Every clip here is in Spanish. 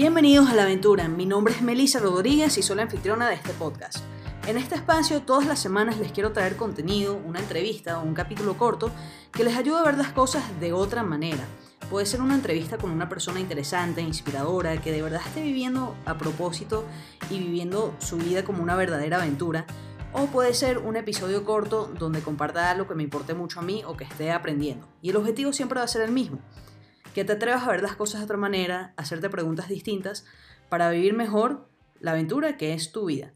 Bienvenidos a la aventura, mi nombre es Melissa Rodríguez y soy la anfitriona de este podcast. En este espacio todas las semanas les quiero traer contenido, una entrevista o un capítulo corto que les ayude a ver las cosas de otra manera. Puede ser una entrevista con una persona interesante, inspiradora, que de verdad esté viviendo a propósito y viviendo su vida como una verdadera aventura. O puede ser un episodio corto donde comparta algo que me importe mucho a mí o que esté aprendiendo. Y el objetivo siempre va a ser el mismo, que te atrevas a ver las cosas de otra manera, hacerte preguntas distintas para vivir mejor la aventura que es tu vida.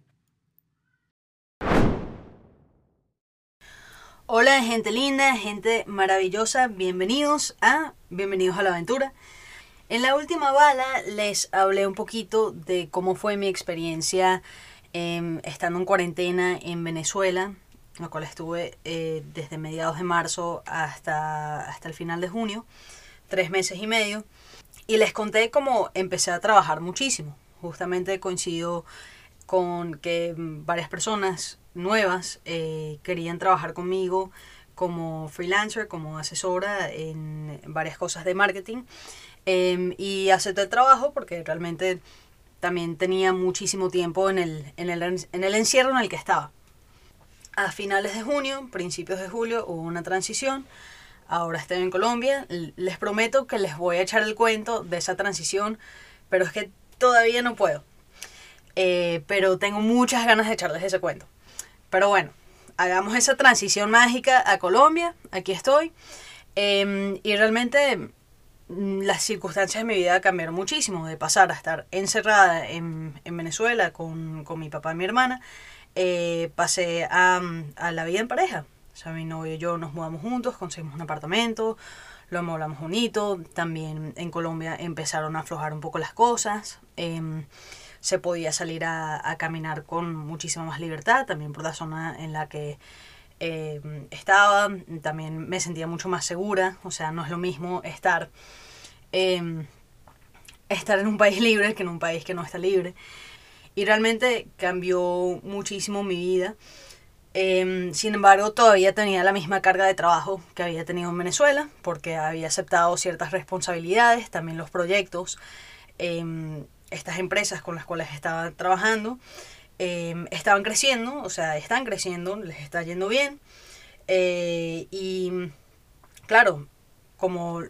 Hola gente linda, gente maravillosa, bienvenidos a Bienvenidos a la aventura. En la última bala les hablé un poquito de cómo fue mi experiencia em, estando en cuarentena en Venezuela, la cual estuve eh, desde mediados de marzo hasta, hasta el final de junio tres meses y medio. Y les conté cómo empecé a trabajar muchísimo. Justamente coincidió con que varias personas nuevas eh, querían trabajar conmigo como freelancer, como asesora en varias cosas de marketing. Em, y acepté el trabajo porque realmente también tenía muchísimo tiempo en el, en, el, en el encierro en el que estaba. A finales de junio, principios de julio, hubo una transición ahora estoy en Colombia. Les prometo que les voy a echar el cuento de esa transición, pero es que todavía no puedo. Eh, pero tengo muchas ganas de echarles ese cuento. Pero bueno, hagamos esa transición mágica a Colombia. Aquí estoy. Em, y realmente mm, las circunstancias de mi vida cambiaron muchísimo. De pasar a estar encerrada en, Venezuela con, mi papá y mi hermana, eh, pasé a, a la vida en pareja. O sea, mi novio y yo nos mudamos juntos, conseguimos un apartamento, lo amoblamos bonito. También en Colombia empezaron a aflojar un poco las cosas. Em, se podía salir a, caminar con muchísima más libertad, también por la zona en la que em, estaba. También me sentía mucho más segura. O sea, no es lo mismo estar, em, estar en un país libre que en un país que no está libre. Y realmente cambió muchísimo mi vida. Em, sin embargo, todavía tenía la misma carga de trabajo que había tenido en Venezuela, porque había aceptado ciertas responsabilidades, también los proyectos, em, estas empresas con las cuales estaba trabajando, em, estaban creciendo, o sea, están creciendo, les está yendo bien. Eh, y claro, como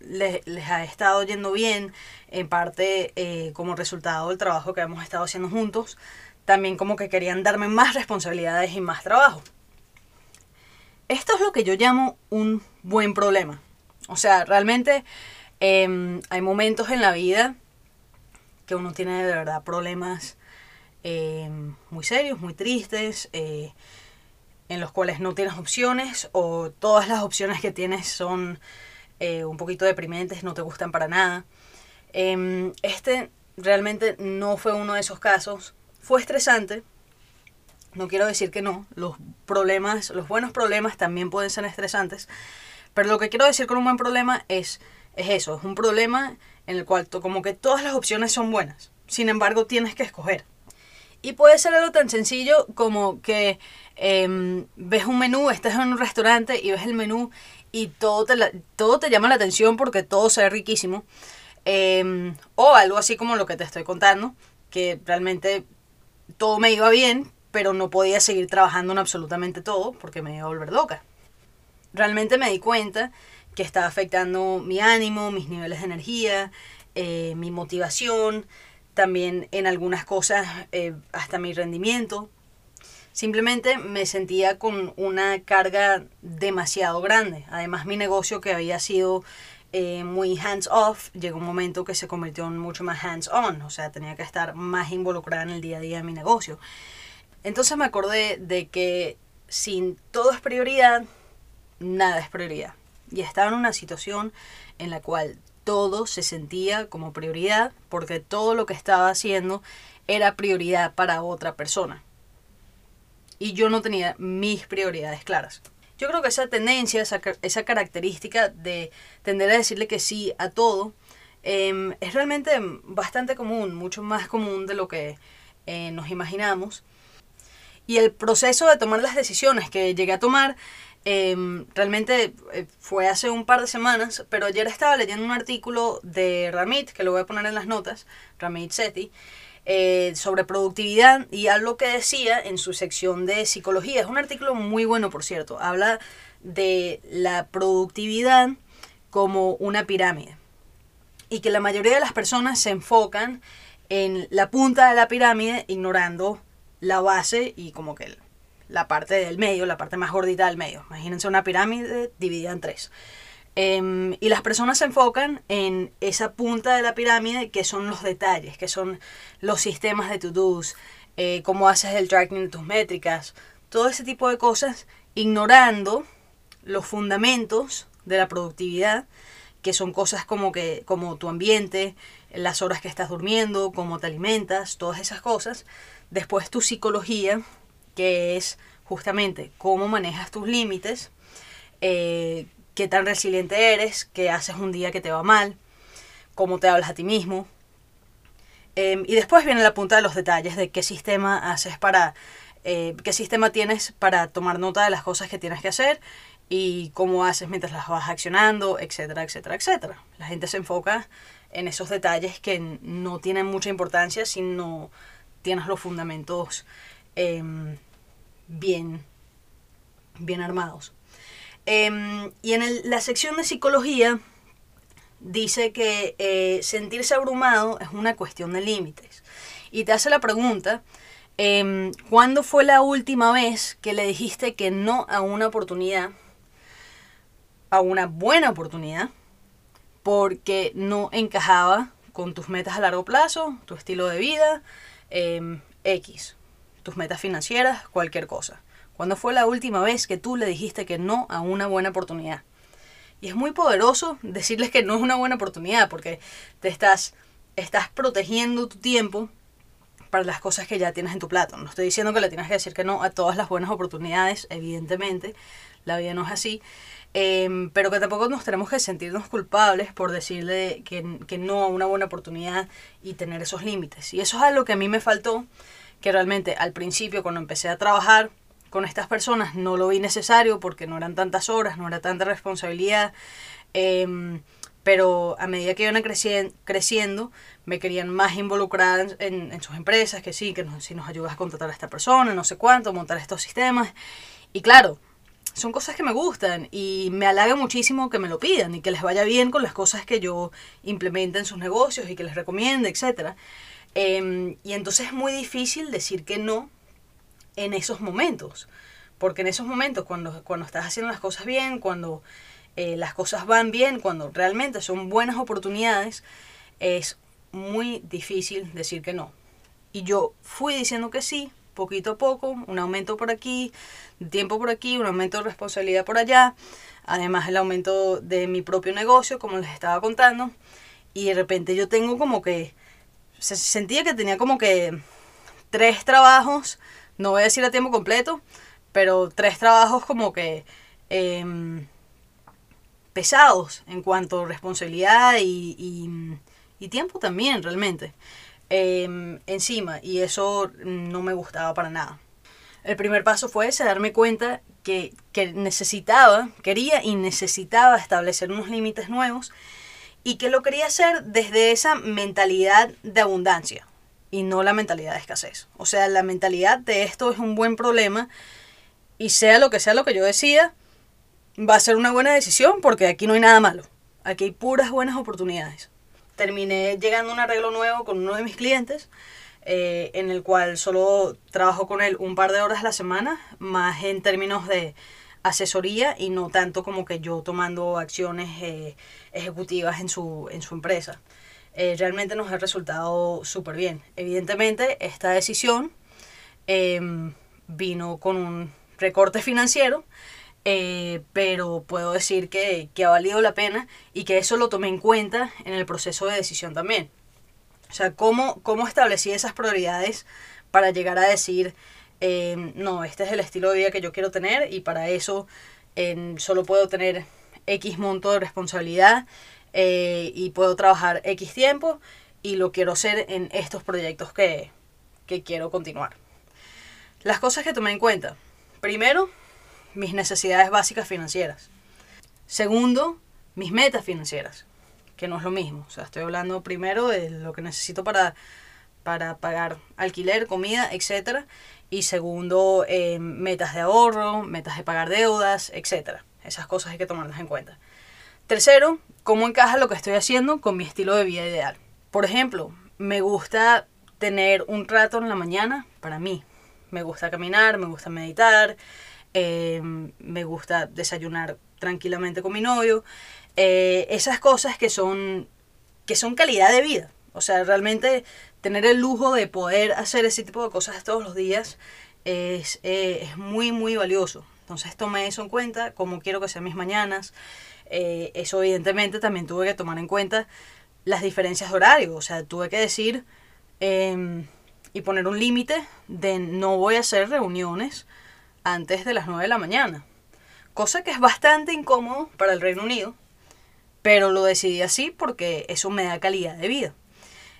les, les, ha estado yendo bien, en parte eh, como resultado del trabajo que hemos estado haciendo juntos, también como que querían darme más responsabilidades y más trabajo. Esto es lo que yo llamo un buen problema. O sea, realmente em, hay momentos en la vida que uno tiene de verdad problemas em, muy serios, muy tristes, eh, en los cuales no tienes opciones o todas las opciones que tienes son eh, un poquito deprimentes, no te gustan para nada. Em, este realmente no fue uno de esos casos fue estresante. No quiero decir que no. Los problemas, los buenos problemas también pueden ser estresantes. Pero lo que quiero decir con un buen problema es, es eso. Es un problema en el cual como que todas las opciones son buenas. Sin embargo, tienes que escoger. Y puede ser algo tan sencillo como que em, ves un menú, estás en un restaurante y ves el menú y todo te, todo te llama la atención porque todo se ve riquísimo. Em, o algo así como lo que te estoy contando, que realmente todo me iba bien, pero no podía seguir trabajando en absolutamente todo porque me iba a volver loca. Realmente me di cuenta que estaba afectando mi ánimo, mis niveles de energía, eh, mi motivación, también en algunas cosas eh, hasta mi rendimiento. Simplemente me sentía con una carga demasiado grande. Además mi negocio que había sido eh, muy hands off, llegó un momento que se convirtió en mucho más hands on, o sea, tenía que estar más involucrada en el día a día de mi negocio. Entonces me acordé de que sin todo es prioridad, nada es prioridad. Y estaba en una situación en la cual todo se sentía como prioridad porque todo lo que estaba haciendo era prioridad para otra persona. Y yo no tenía mis prioridades claras. Yo creo que esa tendencia, esa, esa característica de tender a decirle que sí a todo, em, es realmente bastante común, mucho más común de lo que eh, nos imaginamos. Y el proceso de tomar las decisiones que llegué a tomar Em, realmente eh, fue hace un par de semanas, pero ayer estaba leyendo un artículo de Ramit, que lo voy a poner en las notas, Ramit Sethi, eh, sobre productividad y algo que decía en su sección de psicología. Es un artículo muy bueno, por cierto. Habla de la productividad como una pirámide y que la mayoría de las personas se enfocan en la punta de la pirámide ignorando la base y como que la parte del medio, la parte más gordita del medio. Imagínense una pirámide dividida en tres. Em, y las personas se enfocan en esa punta de la pirámide que son los detalles, que son los sistemas de to-dos, eh, cómo haces el tracking de tus métricas, todo ese tipo de cosas, ignorando los fundamentos de la productividad, que son cosas como, que, como tu ambiente, las horas que estás durmiendo, cómo te alimentas, todas esas cosas. Después tu psicología, que es justamente cómo manejas tus límites, eh, qué tan resiliente eres, qué haces un día que te va mal, cómo te hablas a ti mismo. Em, y después viene la punta de los detalles de qué sistema haces para, eh, qué sistema tienes para tomar nota de las cosas que tienes que hacer y cómo haces mientras las vas accionando, etcétera, etcétera, etcétera. La gente se enfoca en esos detalles que no tienen mucha importancia si no tienes los fundamentos em, bien, bien armados. Em, y en la sección de psicología dice que eh, sentirse abrumado es una cuestión de límites. Y te hace la pregunta, eh, ¿cuándo fue la última vez que le dijiste que no a una oportunidad, a una buena oportunidad, porque no encajaba con tus metas a largo plazo, tu estilo de vida, em, X, tus metas financieras, cualquier cosa? ¿Cuándo fue la última vez que tú le dijiste que no a una buena oportunidad? Y es muy poderoso decirles que no es una buena oportunidad porque te estás, estás protegiendo tu tiempo para las cosas que ya tienes en tu plato. No estoy diciendo que le tienes que decir que no a todas las buenas oportunidades, evidentemente, la vida no es así, em, pero que tampoco nos tenemos que sentirnos culpables por decirle que, que no a una buena oportunidad y tener esos límites. Y eso es algo que a mí me faltó, que realmente al principio cuando empecé a trabajar, con estas personas no lo vi necesario porque no eran tantas horas, no era tanta responsabilidad. Em, pero a medida que iban creciendo, me querían más involucrada en, sus empresas, que sí, que si nos ayudas a contratar a esta persona, no sé cuánto, montar estos sistemas. Y claro, son cosas que me gustan y me halaga muchísimo que me lo pidan y que les vaya bien con las cosas que yo implemente en sus negocios y que les recomiende, etc. Em, y entonces es muy difícil decir que no en esos momentos. Porque en esos momentos, cuando, cuando estás haciendo las cosas bien, cuando eh, las cosas van bien, cuando realmente son buenas oportunidades, es muy difícil decir que no. Y yo fui diciendo que sí, poquito a poco, un aumento por aquí, tiempo por aquí, un aumento de responsabilidad por allá, además el aumento de mi propio negocio, como les estaba contando, y de repente yo tengo como que, se sentía que tenía como que tres trabajos no voy a decir a tiempo completo, pero tres trabajos como que em, pesados en cuanto a responsabilidad y, tiempo también realmente em, encima y eso no me gustaba para nada. El primer paso fue darme cuenta que necesitaba, quería y necesitaba establecer unos límites nuevos y que lo quería hacer desde esa mentalidad de abundancia y no la mentalidad de escasez. O sea, la mentalidad de esto es un buen problema y sea lo que sea lo que yo decida, va a ser una buena decisión porque aquí no hay nada malo. Aquí hay puras buenas oportunidades. Terminé llegando a un arreglo nuevo con uno de mis clientes, eh, en el cual solo trabajo con él un par de horas a la semana, más en términos de asesoría y no tanto como que yo tomando acciones eh, ejecutivas en su, en su empresa. Eh, realmente nos ha resultado súper bien. Evidentemente, esta decisión em, vino con un recorte financiero, eh, pero puedo decir que, ha valido la pena y que eso lo tomé en cuenta en el proceso de decisión también. O sea, cómo, cómo establecí esas prioridades para llegar a decir, em, no, este es el estilo de vida que yo quiero tener y para eso em, solo puedo tener X monto de responsabilidad eh, y puedo trabajar X tiempo y lo quiero hacer en estos proyectos que, que quiero continuar. Las cosas que tomé en cuenta. Primero, mis necesidades básicas financieras. Segundo, mis metas financieras, que no es lo mismo. O sea, estoy hablando primero de lo que necesito para, para pagar alquiler, comida, etc. Y segundo, eh, metas de ahorro, metas de pagar deudas, etc. Esas cosas hay que tomarlas en cuenta. Tercero, cómo encaja lo que estoy haciendo con mi estilo de vida ideal. Por ejemplo, me gusta tener un rato en la mañana para mí. Me gusta caminar, me gusta meditar, eh, me gusta desayunar tranquilamente con mi novio. Eh, esas cosas que son, que son calidad de vida. O sea, realmente tener el lujo de poder hacer ese tipo de cosas todos los días es, eh, es muy, muy valioso. Entonces tomé eso en cuenta, cómo quiero que sean mis mañanas. eso evidentemente también tuve que tomar en cuenta las diferencias de horario. O sea, tuve que decir em, y poner un límite de no voy a hacer reuniones antes de las 9 de la mañana. Cosa que es bastante incómodo para el Reino Unido, pero lo decidí así porque eso me da calidad de vida.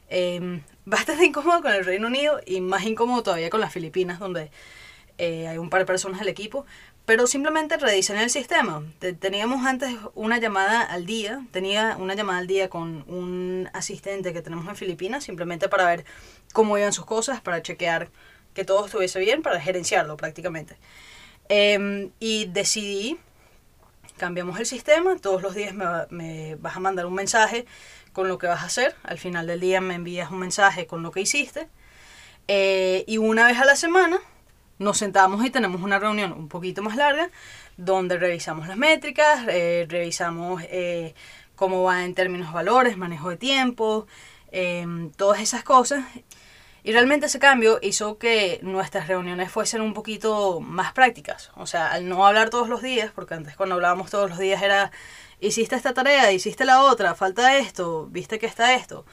Em, bastante incómodo con el Reino Unido y más incómodo todavía con las Filipinas, donde eh, hay un par de personas del equipo, pero simplemente rediseñé el sistema. Teníamos antes una llamada al día, tenía una llamada al día con un asistente que tenemos en Filipinas, simplemente para ver cómo iban sus cosas, para chequear que todo estuviese bien, para gerenciarlo prácticamente. Em, y decidí, cambiamos el sistema, todos los días me, me vas a mandar un mensaje con lo que vas a hacer, al final del día me envías un mensaje con lo que hiciste, eh, y una vez a la semana nos sentamos y tenemos una reunión un poquito más larga donde revisamos las métricas, eh, revisamos eh, cómo va en términos de valores, manejo de tiempo, em, todas esas cosas. Y realmente ese cambio hizo que nuestras reuniones fuesen un poquito más prácticas. O sea, al no hablar todos los días, porque antes cuando hablábamos todos los días era, hiciste esta tarea, hiciste la otra, falta esto, viste que está esto.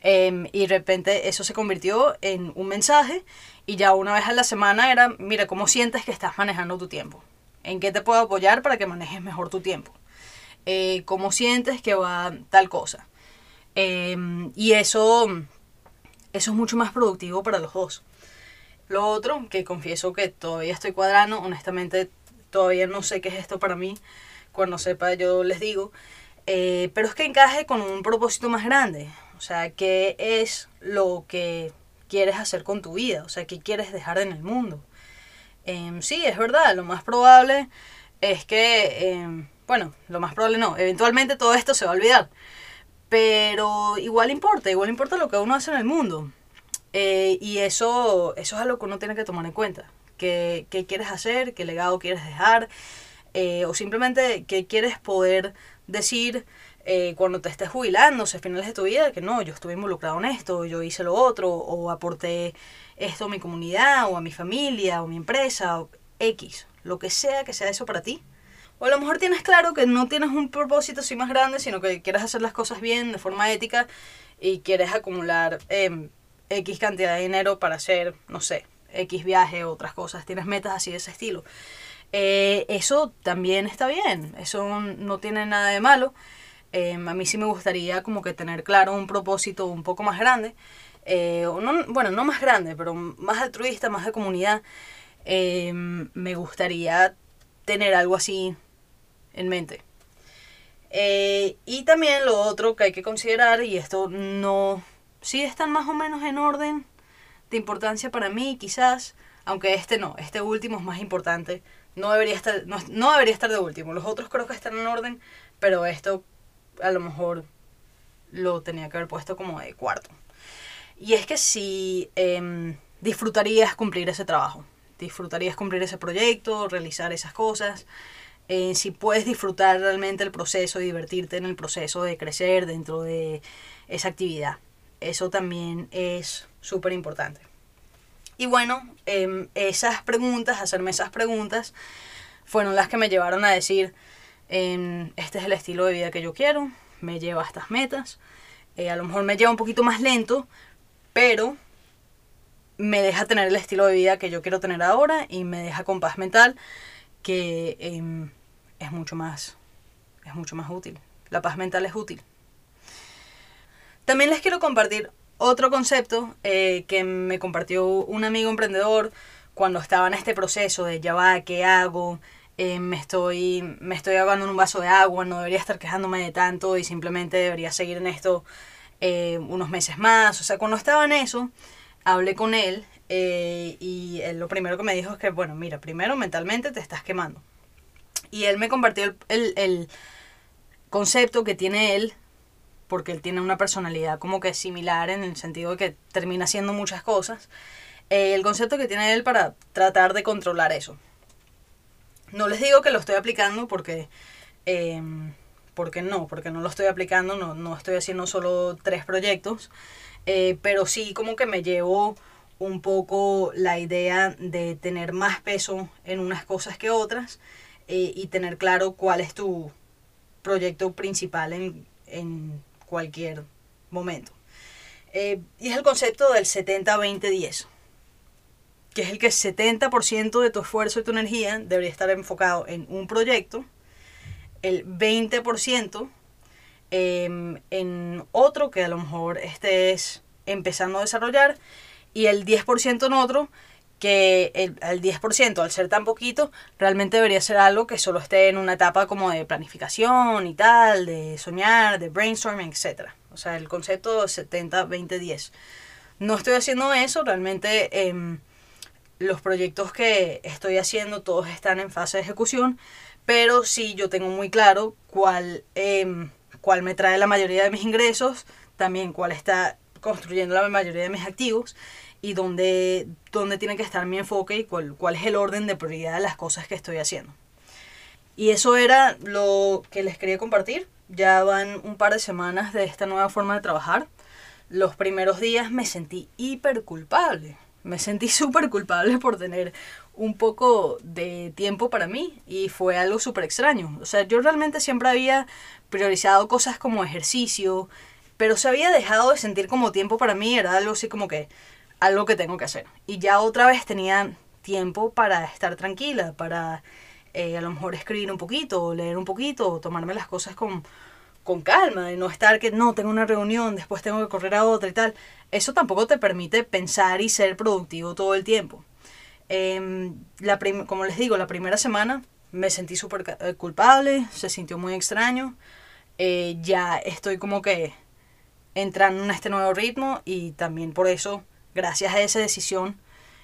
Em, y de repente eso se convirtió en un mensaje y ya una vez a la semana era, mira, ¿cómo sientes que estás manejando tu tiempo? ¿En qué te puedo apoyar para que manejes mejor tu tiempo? Eh, ¿Cómo sientes que va tal cosa? Em, y eso, eso es mucho más productivo para los dos. Lo otro, que confieso que todavía estoy cuadrando, honestamente todavía no sé qué es esto para mí. Cuando sepa yo les digo. Eh, pero es que encaje con un propósito más grande. O sea, ¿qué es lo que quieres hacer con tu vida, o sea, qué quieres dejar en el mundo. Em, sí, es verdad, lo más probable es que, em, bueno, lo más probable no, eventualmente todo esto se va a olvidar, pero igual importa, igual importa lo que uno hace en el mundo. Eh, y eso, eso es algo que uno tiene que tomar en cuenta. ¿Qué, qué quieres hacer? ¿Qué legado quieres dejar? Eh, o simplemente qué quieres poder decir eh, cuando te estés jubilando, o sea, finales de tu vida, que no, yo estuve involucrado en esto, yo hice lo otro, o aporté esto a mi comunidad, o a mi familia, o a mi empresa, o X, lo que sea que sea eso para ti. O a lo mejor tienes claro que no tienes un propósito así más grande, sino que quieres hacer las cosas bien, de forma ética, y quieres acumular em, X cantidad de dinero para hacer, no sé, X viaje otras cosas. Tienes metas así de ese estilo. Eh, eso también está bien, eso no tiene nada de malo. Em, a mí sí me gustaría como que tener claro un propósito un poco más grande. Eh, o no, bueno, no más grande, pero más altruista, más de comunidad. Em, me gustaría tener algo así en mente. Eh, y también lo otro que hay que considerar, y esto no, sí están más o menos en orden de importancia para mí, quizás, aunque este no, este último es más importante. No debería estar, no, no debería estar de último. Los otros creo que están en orden, pero esto a lo mejor lo tenía que haber puesto como de cuarto. Y es que si em, disfrutarías cumplir ese trabajo, disfrutarías cumplir ese proyecto, realizar esas cosas, eh, si puedes disfrutar realmente el proceso divertirte en el proceso de crecer dentro de esa actividad. Eso también es súper importante. Y bueno, em, esas preguntas, hacerme esas preguntas, fueron las que me llevaron a decir, este es el estilo de vida que yo quiero, me lleva a estas metas. Eh, a lo mejor me lleva un poquito más lento, pero me deja tener el estilo de vida que yo quiero tener ahora y me deja con paz mental, que em, es mucho más es mucho más útil. La paz mental es útil. También les quiero compartir otro concepto eh, que me compartió un amigo emprendedor cuando estaba en este proceso de ya va, ¿qué hago? Eh, me, estoy, me estoy ahogando en un vaso de agua, no debería estar quejándome de tanto y simplemente debería seguir en esto eh, unos meses más. O sea, cuando estaba en eso, hablé con él eh, y él lo primero que me dijo es que, bueno, mira, primero mentalmente te estás quemando. Y él me compartió el, el, concepto que tiene él porque él tiene una personalidad como que similar en el sentido de que termina haciendo muchas cosas. Eh, el concepto que tiene él para tratar de controlar eso. No les digo que lo estoy aplicando porque, eh, porque no, porque no lo estoy aplicando, no, no estoy haciendo solo tres proyectos, eh, pero sí como que me llevo un poco la idea de tener más peso en unas cosas que otras y tener claro cuál es tu proyecto principal en, en cualquier momento. y es el concepto del 70-20-10 que es el que 70% de tu esfuerzo y tu energía debería estar enfocado en un proyecto, el 20% em, en otro que a lo mejor estés empezando a desarrollar y el 10% en otro que el, el 10% al ser tan poquito realmente debería ser algo que solo esté en una etapa como de planificación y tal, de soñar, de brainstorming, etc. O sea, el concepto 70-20-10. No estoy haciendo eso, realmente... Eh, los proyectos que estoy haciendo todos están en fase de ejecución, pero sí yo tengo muy claro cuál, em, cuál me trae la mayoría de mis ingresos, también cuál está construyendo la mayoría de mis activos y dónde, dónde tiene que estar mi enfoque y cuál, cuál es el orden de prioridad de las cosas que estoy haciendo. Y eso era lo que les quería compartir. Ya van un par de semanas de esta nueva forma de trabajar. Los primeros días me sentí hiper culpable me sentí súper culpable por tener un poco de tiempo para mí y fue algo súper extraño. O sea, yo realmente siempre había priorizado cosas como ejercicio, pero se había dejado de sentir como tiempo para mí, era algo así como que algo que tengo que hacer. Y ya otra vez tenía tiempo para estar tranquila, para eh, a lo mejor escribir un poquito, leer un poquito, tomarme las cosas con, con calma, de no estar que no, tengo una reunión, después tengo que correr a otra y tal. Eso tampoco te permite pensar y ser productivo todo el tiempo. Em, la como les digo, la primera semana me sentí súper eh, culpable, se sintió muy extraño. Eh, ya estoy como que entrando en este nuevo ritmo y también por eso, gracias a esa decisión,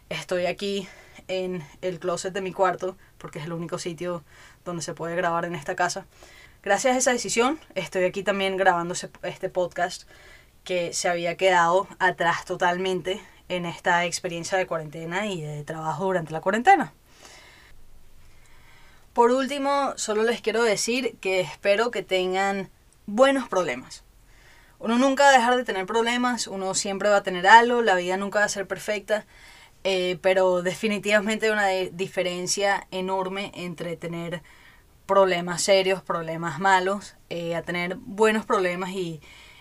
estoy aquí en el closet de mi cuarto, porque es el único sitio donde se puede grabar en esta casa. Gracias a esa decisión, estoy aquí también grabando este podcast que se había quedado atrás totalmente en esta experiencia de cuarentena y de trabajo durante la cuarentena. Por último, solo les quiero decir que espero que tengan buenos problemas. Uno nunca va a dejar de tener problemas, uno siempre va a tener algo, la vida nunca va a ser perfecta, eh, pero definitivamente hay una diferencia enorme entre tener problemas serios, problemas malos, eh, a tener buenos problemas y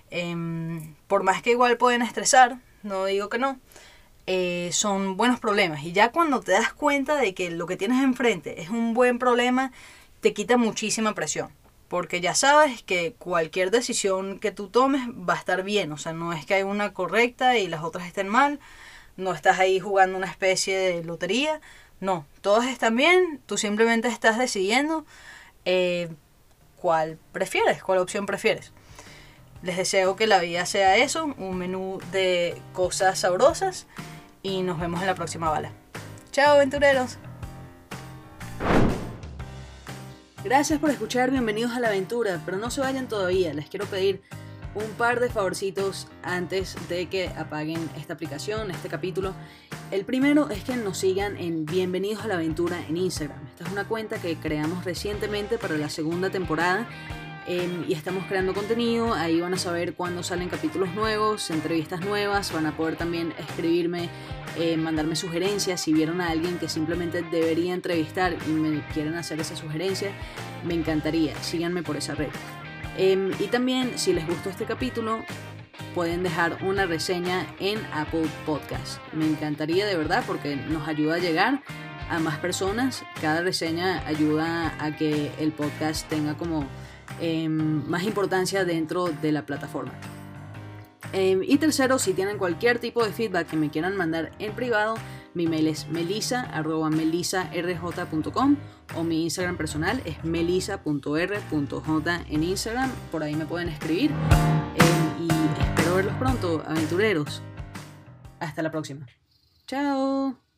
em, por más que igual pueden estresar, no digo que no, eh, son buenos problemas. Y ya cuando te das cuenta de que lo que tienes enfrente es un buen problema, te quita muchísima presión. Porque ya sabes que cualquier decisión que tú tomes va a estar bien. O sea, no es que hay una correcta y las otras estén mal. No estás ahí jugando una especie de lotería. No, todas están bien. Tú simplemente estás decidiendo eh, cuál prefieres, cuál opción prefieres. Les deseo que la vida sea eso, un menú de cosas sabrosas y nos vemos en la próxima bala. Chao aventureros. Gracias por escuchar, bienvenidos a la aventura, pero no se vayan todavía, les quiero pedir un par de favorcitos antes de que apaguen esta aplicación, este capítulo. El primero es que nos sigan en Bienvenidos a la Aventura en Instagram. Esta es una cuenta que creamos recientemente para la segunda temporada em, y estamos creando contenido. Ahí van a saber cuándo salen capítulos nuevos, entrevistas nuevas. Van a poder también escribirme, eh, mandarme sugerencias. Si vieron a alguien que simplemente debería entrevistar y me quieren hacer esa sugerencia, me encantaría. Síganme por esa red. Em, y también, si les gustó este capítulo, pueden dejar una reseña en Apple Podcast. Me encantaría de verdad porque nos ayuda a llegar a más personas. Cada reseña ayuda a que el podcast tenga como em, más importancia dentro de la plataforma. Em, y tercero, si tienen cualquier tipo de feedback que me quieran mandar en privado, mi mail es melisa.melisarj.com o mi Instagram personal es melisa.r.j en Instagram. Por ahí me pueden escribir. Eh, y espero verlos pronto, aventureros. Hasta la próxima. Chao.